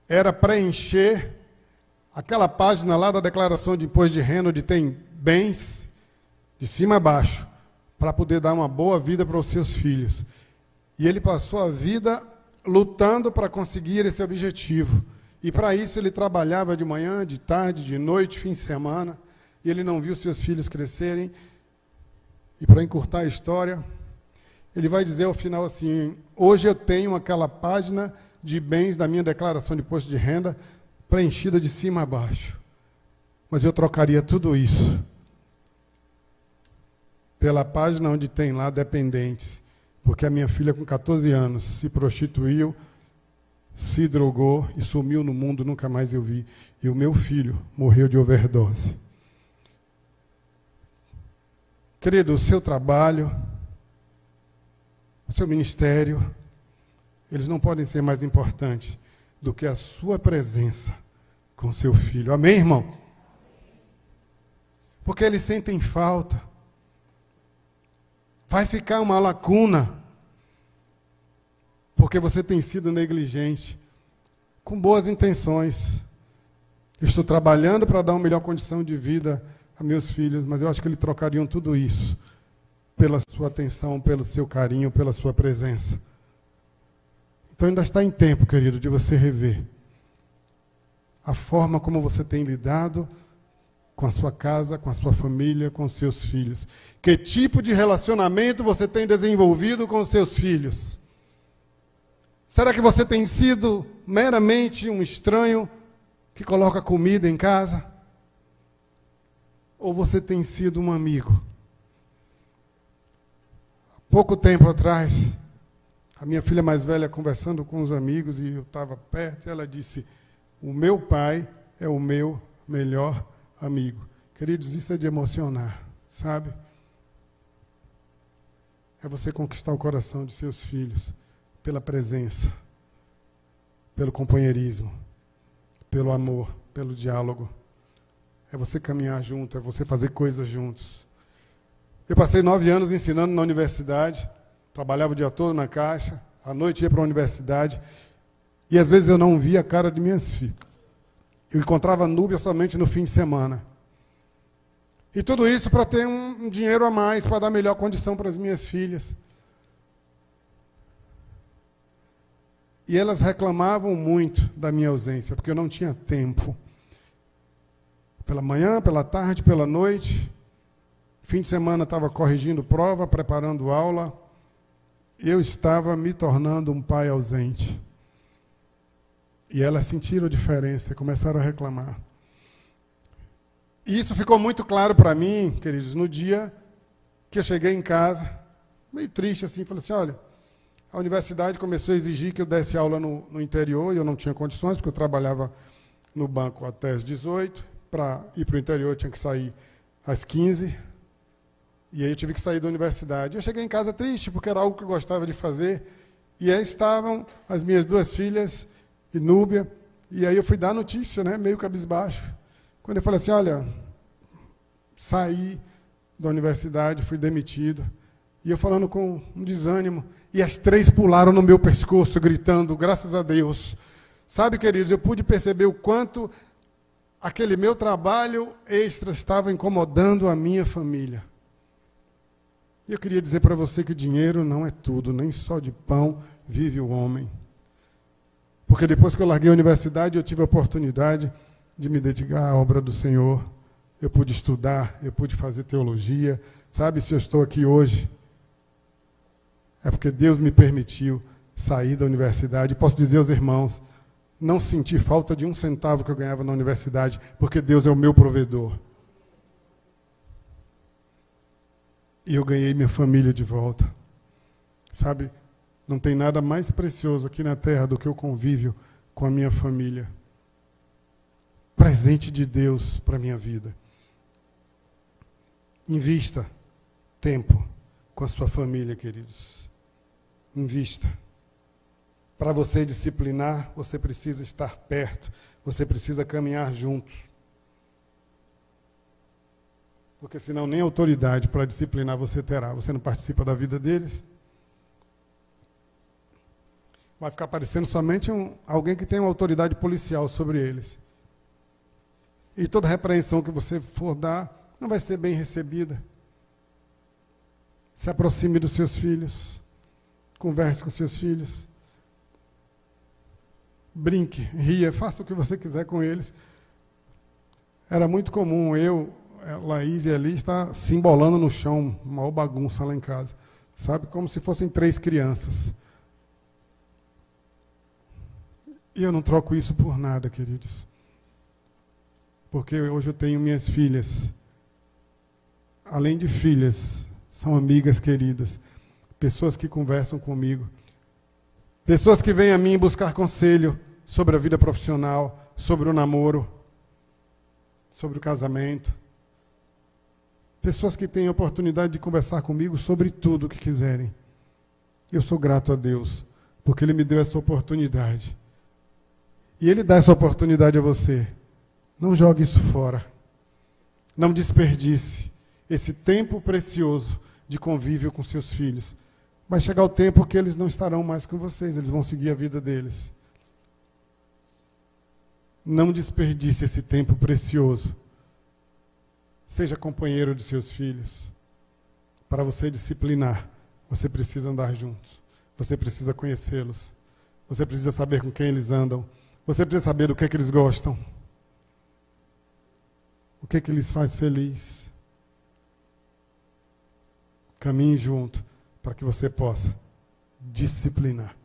era preencher aquela página lá da declaração de imposto de renda, onde tem bens de cima a baixo, para poder dar uma boa vida para os seus filhos. E ele passou a vida lutando para conseguir esse objetivo. E para isso ele trabalhava de manhã, de tarde, de noite, fim de semana, e ele não viu seus filhos crescerem. E para encurtar a história, ele vai dizer ao final assim: Hoje eu tenho aquela página de bens da minha declaração de imposto de renda preenchida de cima a baixo. Mas eu trocaria tudo isso pela página onde tem lá dependentes, porque a minha filha com 14 anos se prostituiu, se drogou e sumiu no mundo, nunca mais eu vi. E o meu filho morreu de overdose. Querido, o seu trabalho, o seu ministério, eles não podem ser mais importantes do que a sua presença com seu filho. Amém, irmão? Porque eles sentem falta. Vai ficar uma lacuna. Porque você tem sido negligente. Com boas intenções. estou trabalhando para dar uma melhor condição de vida a meus filhos, mas eu acho que eles trocariam tudo isso pela sua atenção, pelo seu carinho, pela sua presença. Então ainda está em tempo, querido, de você rever a forma como você tem lidado com a sua casa, com a sua família, com seus filhos. Que tipo de relacionamento você tem desenvolvido com seus filhos? Será que você tem sido meramente um estranho que coloca comida em casa? Ou você tem sido um amigo? Pouco tempo atrás, a minha filha mais velha conversando com os amigos e eu estava perto, ela disse: O meu pai é o meu melhor amigo. Queridos, isso é de emocionar, sabe? É você conquistar o coração de seus filhos pela presença, pelo companheirismo, pelo amor, pelo diálogo. É você caminhar junto, é você fazer coisas juntos. Eu passei nove anos ensinando na universidade trabalhava o dia todo na caixa, à noite ia para a universidade, e às vezes eu não via a cara de minhas filhas. Eu encontrava Núbia somente no fim de semana. E tudo isso para ter um, dinheiro a mais, para dar melhor condição para as minhas filhas. E elas reclamavam muito da minha ausência, porque eu não tinha tempo. Pela manhã, pela tarde, pela noite. Fim de semana estava corrigindo prova, preparando aula eu estava me tornando um pai ausente. E elas sentiram a diferença começaram a reclamar. E isso ficou muito claro para mim, queridos, no dia que eu cheguei em casa, meio triste assim, falei assim, olha, a universidade começou a exigir que eu desse aula no, no interior, e eu não tinha condições, porque eu trabalhava no banco até as 18, para ir para o interior eu tinha que sair às 15, e aí eu tive que sair da universidade. Eu cheguei em casa triste, porque era algo que eu gostava de fazer. E aí estavam as minhas duas filhas e Núbia. E aí eu fui dar notícia, né, meio cabisbaixo. Quando eu falei assim, olha, saí da universidade, fui demitido. E eu falando com um desânimo. E as três pularam no meu pescoço, gritando, graças a Deus. Sabe, queridos, eu pude perceber o quanto aquele meu trabalho extra estava incomodando a minha família. E eu queria dizer para você que dinheiro não é tudo, nem só de pão vive o homem. Porque depois que eu larguei a universidade, eu tive a oportunidade de me dedicar à obra do Senhor. Eu pude estudar, eu pude fazer teologia. Sabe, se eu estou aqui hoje, é porque Deus me permitiu sair da universidade. Posso dizer aos irmãos, não senti falta de um centavo que eu ganhava na universidade, porque Deus é o meu provedor. E eu ganhei minha família de volta. Sabe, não tem nada mais precioso aqui na terra do que o convívio com a minha família. Presente de Deus para a minha vida. Invista tempo com a sua família, queridos. Invista. Para você disciplinar, você precisa estar perto, você precisa caminhar juntos. Porque senão nem autoridade para disciplinar você terá. Você não participa da vida deles. vai ficar parecendo somente um, alguém que tem uma autoridade policial sobre eles. E toda repreensão que você for dar não vai ser bem recebida. Se aproxime dos seus filhos. Converse com seus filhos. Brinque, ria, faça o que você quiser com eles. Era muito comum eu, Laís e Eli estar se embolando no chão, uma bagunça lá em casa. Sabe? Como se fossem três crianças. E eu não troco isso por nada, queridos. Porque hoje eu tenho minhas filhas. Além de filhas, são amigas queridas, pessoas que conversam comigo, pessoas que vêm a mim buscar conselho sobre a vida profissional, sobre o namoro, sobre o casamento. Pessoas que têm a oportunidade de conversar comigo sobre tudo o que quiserem. Eu sou grato a Deus, porque Ele me deu essa oportunidade. E Ele dá essa oportunidade a você. Não jogue isso fora. Não desperdice esse tempo precioso de convívio com seus filhos. Vai chegar o tempo que eles não estarão mais com vocês, eles vão seguir a vida deles. Não desperdice esse tempo precioso. Seja companheiro de seus filhos. Para você disciplinar, você precisa andar juntos. Você precisa conhecê-los. Você precisa saber com quem eles andam. Você precisa saber do que, é que eles gostam. O que, é que lhes faz feliz. Caminhe junto para que você possa disciplinar.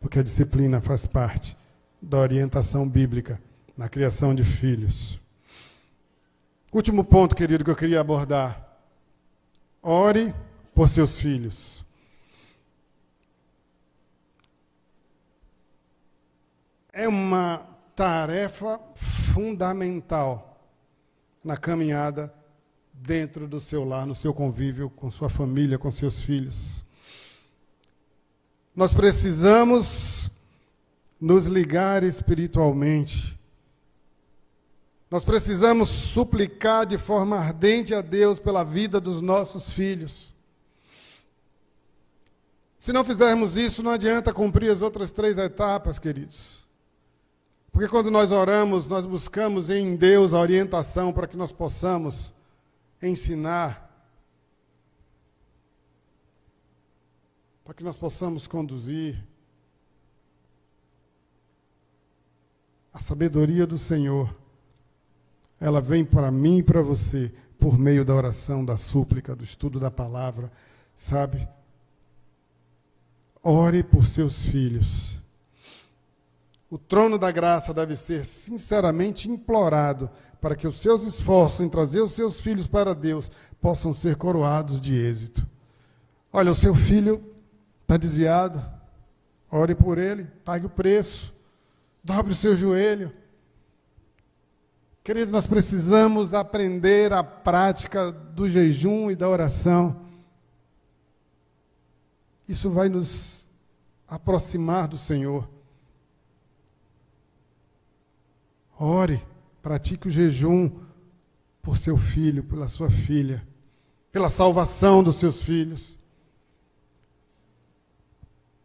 Porque a disciplina faz parte da orientação bíblica na criação de filhos. Último ponto, querido, que eu queria abordar. Ore por seus filhos. É uma tarefa fundamental na caminhada dentro do seu lar, no seu convívio com sua família, com seus filhos. Nós precisamos nos ligar espiritualmente. Nós precisamos suplicar de forma ardente a Deus pela vida dos nossos filhos. Se não fizermos isso, não adianta cumprir as outras três etapas, queridos. Porque quando nós oramos, nós buscamos em Deus a orientação para que nós possamos ensinar, para que nós possamos conduzir. A sabedoria do Senhor, ela vem para mim e para você por meio da oração, da súplica, do estudo da palavra, sabe? Ore por seus filhos. O trono da graça deve ser sinceramente implorado para que os seus esforços em trazer os seus filhos para Deus possam ser coroados de êxito. Olha, o seu filho está desviado, ore por ele, pague o preço, dobre o seu joelho. Querido, nós precisamos aprender a prática do jejum e da oração. Isso vai nos aproximar do Senhor. Ore. Pratique o jejum por seu filho, pela sua filha, pela salvação dos seus filhos.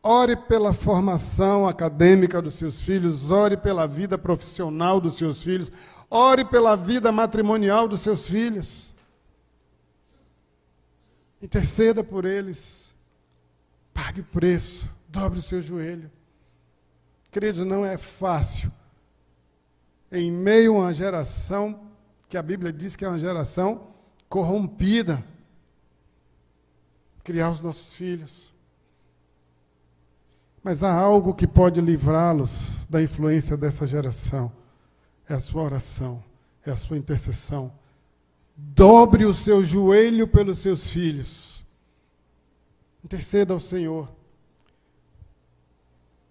Ore pela formação acadêmica dos seus filhos, ore pela vida profissional dos seus filhos, ore pela vida matrimonial dos seus filhos. Interceda por eles. Pague o preço, dobre o seu joelho. Queridos, não é fácil em meio a uma geração que a Bíblia diz que é uma geração corrompida. Criar os nossos filhos. Mas há algo que pode livrá-los da influência dessa geração. É a sua oração, é a sua intercessão. Dobre o seu joelho pelos seus filhos. Interceda ao Senhor.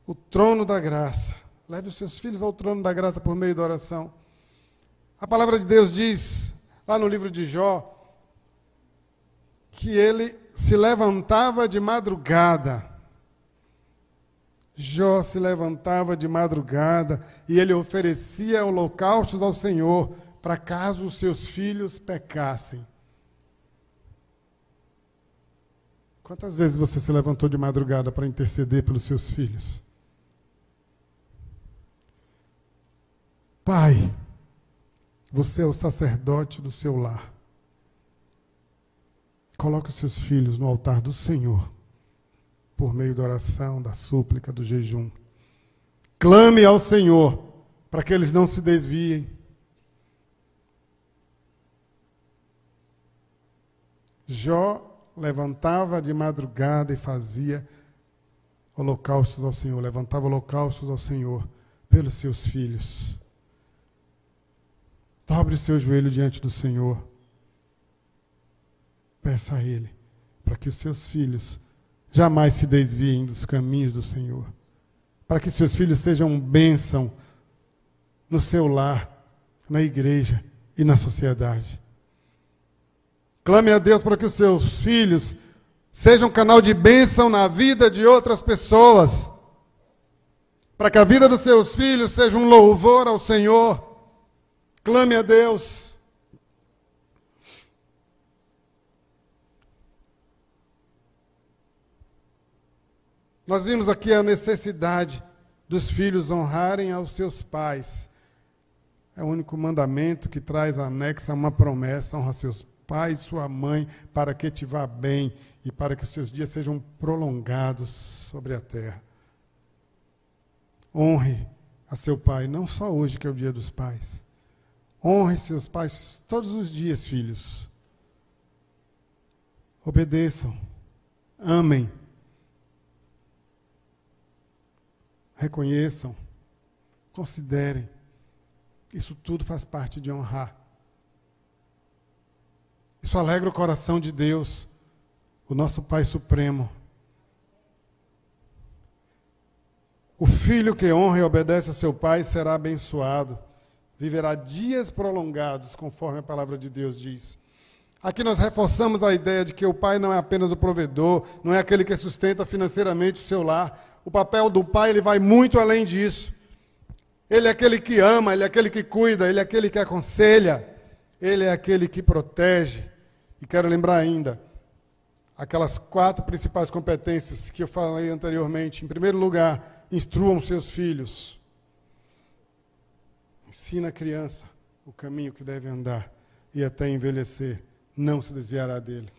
O trono da graça Leve os seus filhos ao trono da graça por meio da oração. A palavra de Deus diz, lá no livro de Jó, que ele se levantava de madrugada. Jó se levantava de madrugada e ele oferecia holocaustos ao Senhor para caso os seus filhos pecassem. Quantas vezes você se levantou de madrugada para interceder pelos seus filhos? Pai, você é o sacerdote do seu lar. Coloque os seus filhos no altar do Senhor, por meio da oração, da súplica, do jejum. Clame ao Senhor para que eles não se desviem. Jó levantava de madrugada e fazia holocaustos ao Senhor, levantava holocaustos ao Senhor pelos seus filhos. Dobre seu joelho diante do Senhor. Peça a Ele para que os seus filhos jamais se desviem dos caminhos do Senhor. Para que seus filhos sejam bênção no seu lar, na igreja e na sociedade. Clame a Deus para que os seus filhos sejam canal de bênção na vida de outras pessoas. Para que a vida dos seus filhos seja um louvor ao Senhor. Clame a Deus. Nós vimos aqui a necessidade dos filhos honrarem aos seus pais. É o único mandamento que traz anexa uma promessa: honra seus pai, sua mãe, para que te vá bem e para que seus dias sejam prolongados sobre a terra. Honre a seu pai, não só hoje que é o dia dos pais. Honre seus pais todos os dias, filhos. Obedeçam, amem, reconheçam, considerem. Isso tudo faz parte de honrar. Isso alegra o coração de Deus, o nosso Pai Supremo. O filho que honra e obedece a seu pai será abençoado, viverá dias prolongados, conforme a palavra de Deus diz. Aqui nós reforçamos a ideia de que o pai não é apenas o provedor, não é aquele que sustenta financeiramente o seu lar. O papel do pai ele vai muito além disso. Ele é aquele que ama, ele é aquele que cuida, ele é aquele que aconselha, ele é aquele que protege, e quero lembrar ainda aquelas quatro principais competências que eu falei anteriormente. Em primeiro lugar, instruam seus filhos. Ensina a criança o caminho que deve andar e até envelhecer não se desviará dele.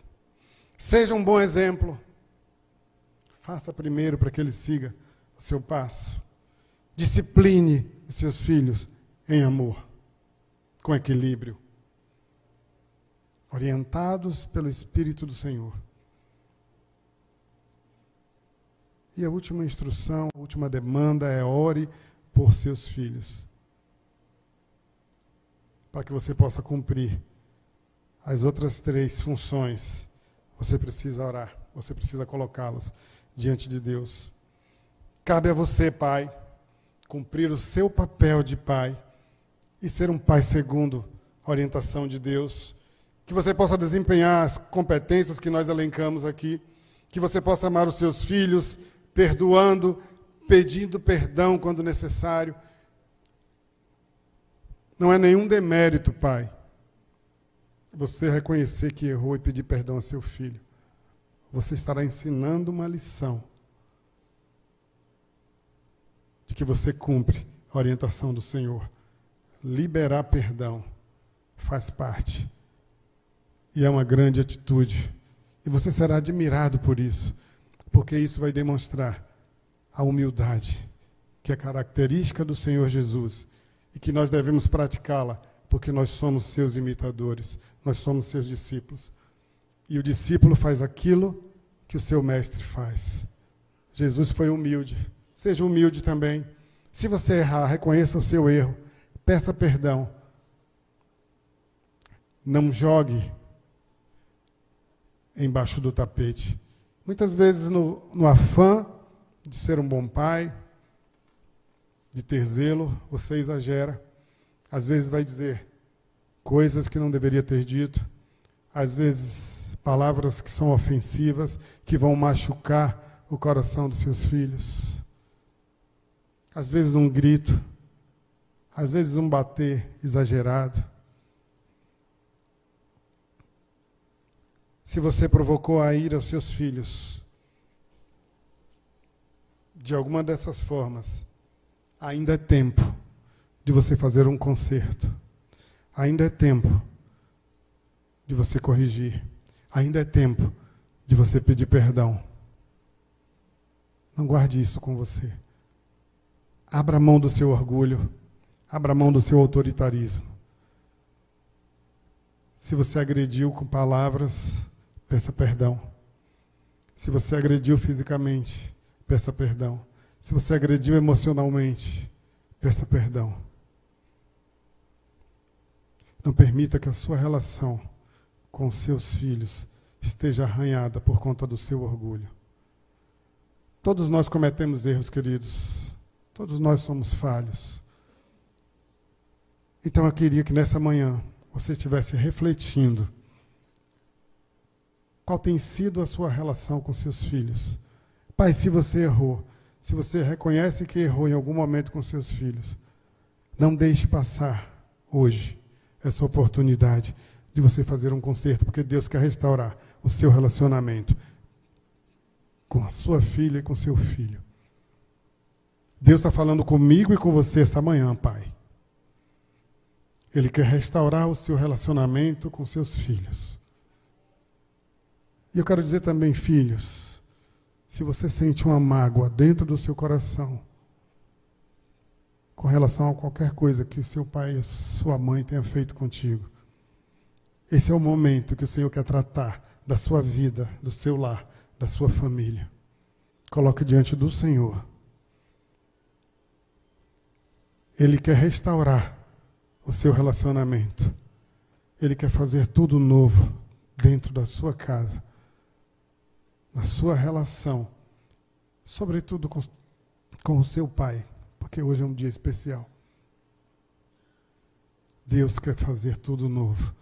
Seja um bom exemplo. Faça primeiro para que ele siga o seu passo. Discipline os seus filhos em amor, com equilíbrio orientados pelo Espírito do Senhor. E a última instrução, a última demanda é ore por seus filhos. Para que você possa cumprir as outras três funções, você precisa orar, você precisa colocá-las diante de Deus. Cabe a você, pai, cumprir o seu papel de pai e ser um pai segundo a orientação de Deus que você possa desempenhar as competências que nós elencamos aqui, que você possa amar os seus filhos, perdoando, pedindo perdão quando necessário. Não é nenhum demérito, pai, você reconhecer que errou e pedir perdão a seu filho. Você estará ensinando uma lição de que você cumpre a orientação do Senhor. Liberar perdão faz parte e é uma grande atitude. E você será admirado por isso, porque isso vai demonstrar a humildade, que é característica do Senhor Jesus e que nós devemos praticá-la, porque nós somos seus imitadores, nós somos seus discípulos. E o discípulo faz aquilo que o seu mestre faz. Jesus foi humilde. Seja humilde também. Se você errar, reconheça o seu erro. Peça perdão. Não jogue embaixo do tapete. Muitas vezes, no, no afã de ser um bom pai, de ter zelo, você exagera. Às vezes vai dizer coisas que não deveria ter dito, às vezes palavras que são ofensivas, que vão machucar o coração dos seus filhos. Às vezes um grito, às vezes um bater exagerado. Se você provocou a ira aos seus filhos, de alguma dessas formas, ainda é tempo de você fazer um conserto. Ainda é tempo de você corrigir. Ainda é tempo de você pedir perdão. Não guarde isso com você. Abra mão do seu orgulho. Abra mão do seu autoritarismo. Se você agrediu com palavras, peça perdão. Se você agrediu fisicamente, peça perdão. Se você agrediu emocionalmente, peça perdão. Não permita que a sua relação com seus filhos esteja arranhada por conta do seu orgulho. Todos nós cometemos erros, queridos. Todos nós somos falhos. Então eu queria que nessa manhã você estivesse refletindo qual tem sido a sua relação com seus filhos. Pai, se você errou, se você reconhece que errou em algum momento com seus filhos, não deixe passar hoje essa oportunidade de você fazer um conserto, porque Deus quer restaurar o seu relacionamento com a sua filha e com seu filho. Deus está falando comigo e com você essa manhã, Pai. Ele quer restaurar o seu relacionamento com seus filhos. E eu quero dizer também, filhos, se você sente uma mágoa dentro do seu coração, com relação a qualquer coisa que seu pai e sua mãe tenha feito contigo, esse é o momento que o Senhor quer tratar da sua vida, do seu lar, da sua família. Coloque diante do Senhor. Ele quer restaurar o seu relacionamento. Ele quer fazer tudo novo dentro da sua casa, na sua relação, sobretudo com, com o seu pai, porque hoje é um dia especial. Deus quer fazer tudo novo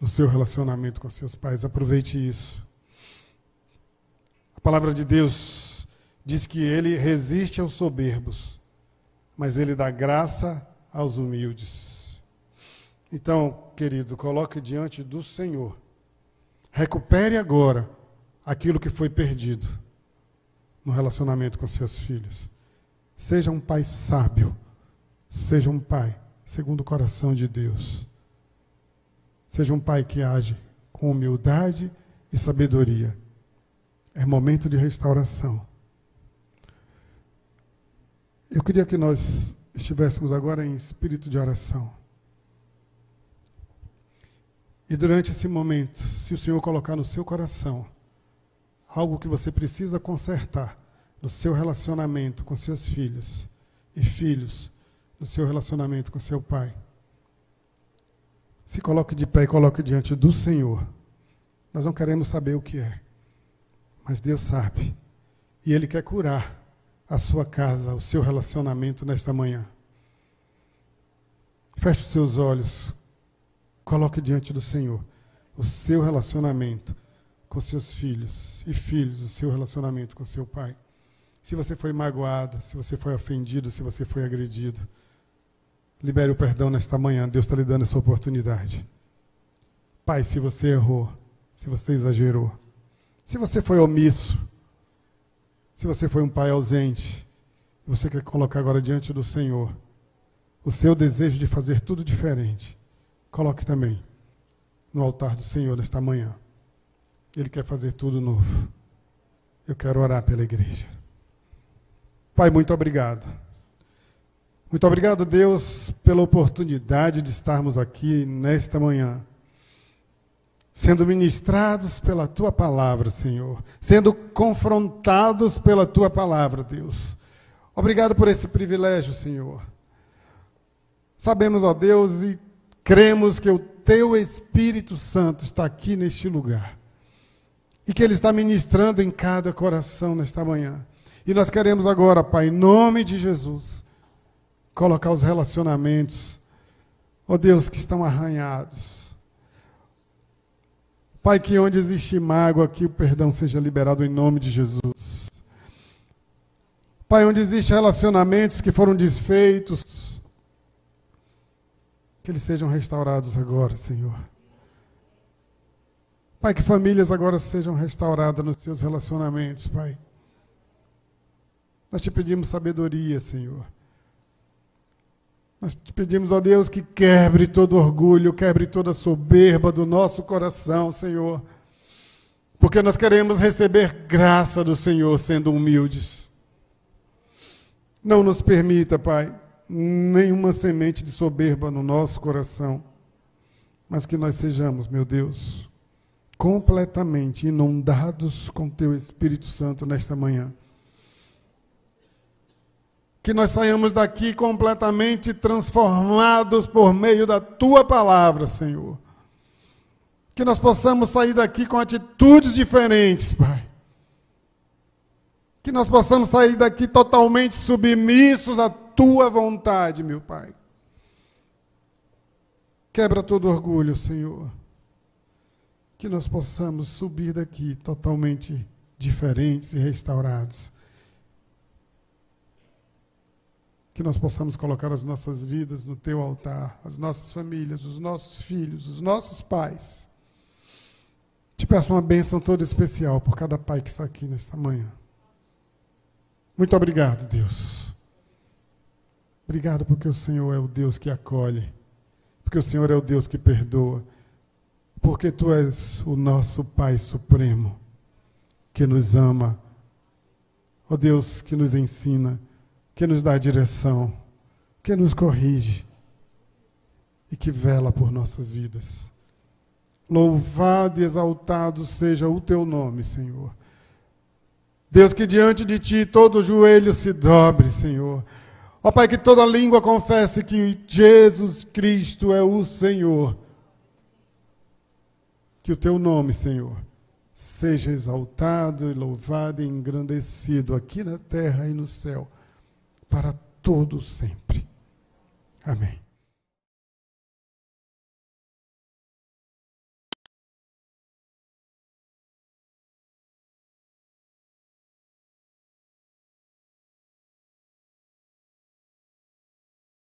no seu relacionamento com seus pais. Aproveite isso. A palavra de Deus diz que ele resiste aos soberbos, mas ele dá graça aos humildes. Então, querido, coloque diante do Senhor. Recupere agora aquilo que foi perdido no relacionamento com seus filhos. Seja um pai sábio. Seja um pai segundo o coração de Deus. Seja um pai que age com humildade e sabedoria. É momento de restauração. Eu queria que nós estivéssemos agora em espírito de oração. E durante esse momento, se o Senhor colocar no seu coração algo que você precisa consertar no seu relacionamento com seus filhos e filhos, no seu relacionamento com seu pai, se coloque de pé e coloque diante do Senhor. Nós não queremos saber o que é, mas Deus sabe. E Ele quer curar a sua casa, o seu relacionamento nesta manhã. Feche os seus olhos, coloque diante do Senhor o seu relacionamento com seus filhos e filhos, o seu relacionamento com seu pai. Se você foi magoado, se você foi ofendido, se você foi agredido, Libere o perdão nesta manhã. Deus está lhe dando essa oportunidade. Pai, se você errou, se você exagerou, se você foi omisso, se você foi um pai ausente, você quer colocar agora diante do Senhor o seu desejo de fazer tudo diferente, coloque também no altar do Senhor nesta manhã. Ele quer fazer tudo novo. Eu quero orar pela igreja. Pai, muito obrigado. Muito obrigado, Deus, pela oportunidade de estarmos aqui nesta manhã, sendo ministrados pela tua palavra, Senhor, sendo confrontados pela tua palavra, Deus. Obrigado por esse privilégio, Senhor. Sabemos, ó Deus, e cremos que o teu Espírito Santo está aqui neste lugar e que ele está ministrando em cada coração nesta manhã. E nós queremos agora, Pai, em nome de Jesus, colocar os relacionamentos, ó oh Deus, que estão arranhados. Pai, que onde existe mágoa, que o perdão seja liberado em nome de Jesus. Pai, onde existem relacionamentos que foram desfeitos, que eles sejam restaurados agora, Senhor. Pai, que famílias agora sejam restauradas nos seus relacionamentos, Pai. Nós te pedimos sabedoria, Senhor. Nós pedimos, ó Deus, que quebre todo orgulho, quebre toda soberba do nosso coração, Senhor. Porque nós queremos receber graça do Senhor sendo humildes. Não nos permita, Pai, nenhuma semente de soberba no nosso coração, mas que nós sejamos, meu Deus, completamente inundados com Teu Espírito Santo nesta manhã que nós saiamos daqui completamente transformados por meio da tua palavra, Senhor. Que nós possamos sair daqui com atitudes diferentes, Pai. Que nós possamos sair daqui totalmente submissos à tua vontade, meu Pai. Quebra todo orgulho, Senhor. Que nós possamos subir daqui totalmente diferentes e restaurados que nós possamos colocar as nossas vidas no teu altar, as nossas famílias, os nossos filhos, os nossos pais. Te peço uma bênção toda especial por cada pai que está aqui nesta manhã. Muito obrigado, Deus. Obrigado porque o Senhor é o Deus que acolhe, porque o Senhor é o Deus que perdoa, porque Tu és o nosso Pai Supremo, que nos ama, ó Deus que nos ensina que nos dá direção, que nos corrige e que vela por nossas vidas. Louvado e exaltado seja o teu nome, Senhor. Deus, que diante de ti todo joelho se dobre, Senhor. Ó Pai, que toda língua confesse que Jesus Cristo é o Senhor. Que o teu nome, Senhor, seja exaltado e louvado e engrandecido aqui na terra e no céu para todo sempre. Amém.